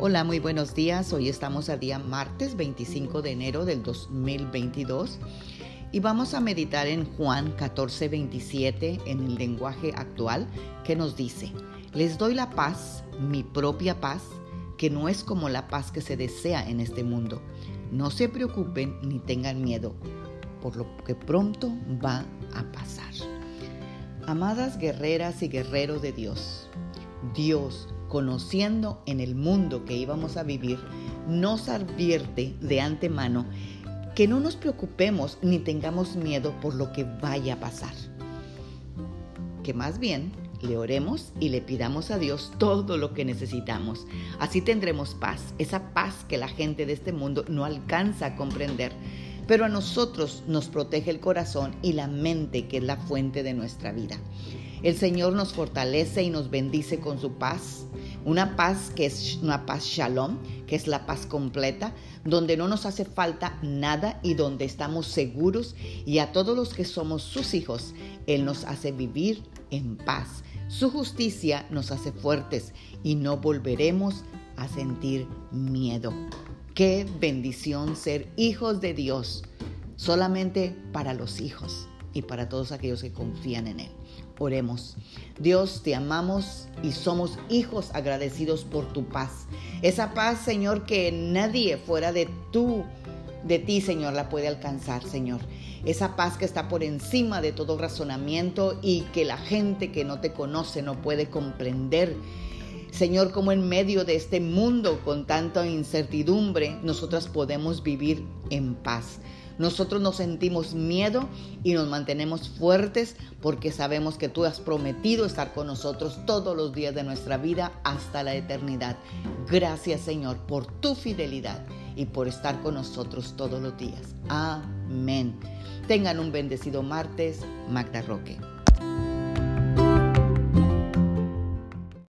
Hola, muy buenos días. Hoy estamos a día martes 25 de enero del 2022 y vamos a meditar en Juan 14, 27 en el lenguaje actual que nos dice, les doy la paz, mi propia paz, que no es como la paz que se desea en este mundo. No se preocupen ni tengan miedo, por lo que pronto va a pasar. Amadas guerreras y guerreros de Dios, Dios conociendo en el mundo que íbamos a vivir, nos advierte de antemano que no nos preocupemos ni tengamos miedo por lo que vaya a pasar. Que más bien le oremos y le pidamos a Dios todo lo que necesitamos. Así tendremos paz, esa paz que la gente de este mundo no alcanza a comprender. Pero a nosotros nos protege el corazón y la mente, que es la fuente de nuestra vida. El Señor nos fortalece y nos bendice con su paz. Una paz que es una paz shalom, que es la paz completa, donde no nos hace falta nada y donde estamos seguros. Y a todos los que somos sus hijos, Él nos hace vivir en paz. Su justicia nos hace fuertes y no volveremos a sentir miedo. Qué bendición ser hijos de Dios, solamente para los hijos y para todos aquellos que confían en Él. Oremos. Dios, te amamos y somos hijos agradecidos por tu paz. Esa paz, Señor, que nadie fuera de tú, de ti, Señor, la puede alcanzar, Señor. Esa paz que está por encima de todo razonamiento y que la gente que no te conoce no puede comprender. Señor, como en medio de este mundo con tanta incertidumbre, nosotras podemos vivir en paz. Nosotros nos sentimos miedo y nos mantenemos fuertes porque sabemos que tú has prometido estar con nosotros todos los días de nuestra vida hasta la eternidad. Gracias Señor por tu fidelidad y por estar con nosotros todos los días. Amén. Tengan un bendecido martes, Magda Roque.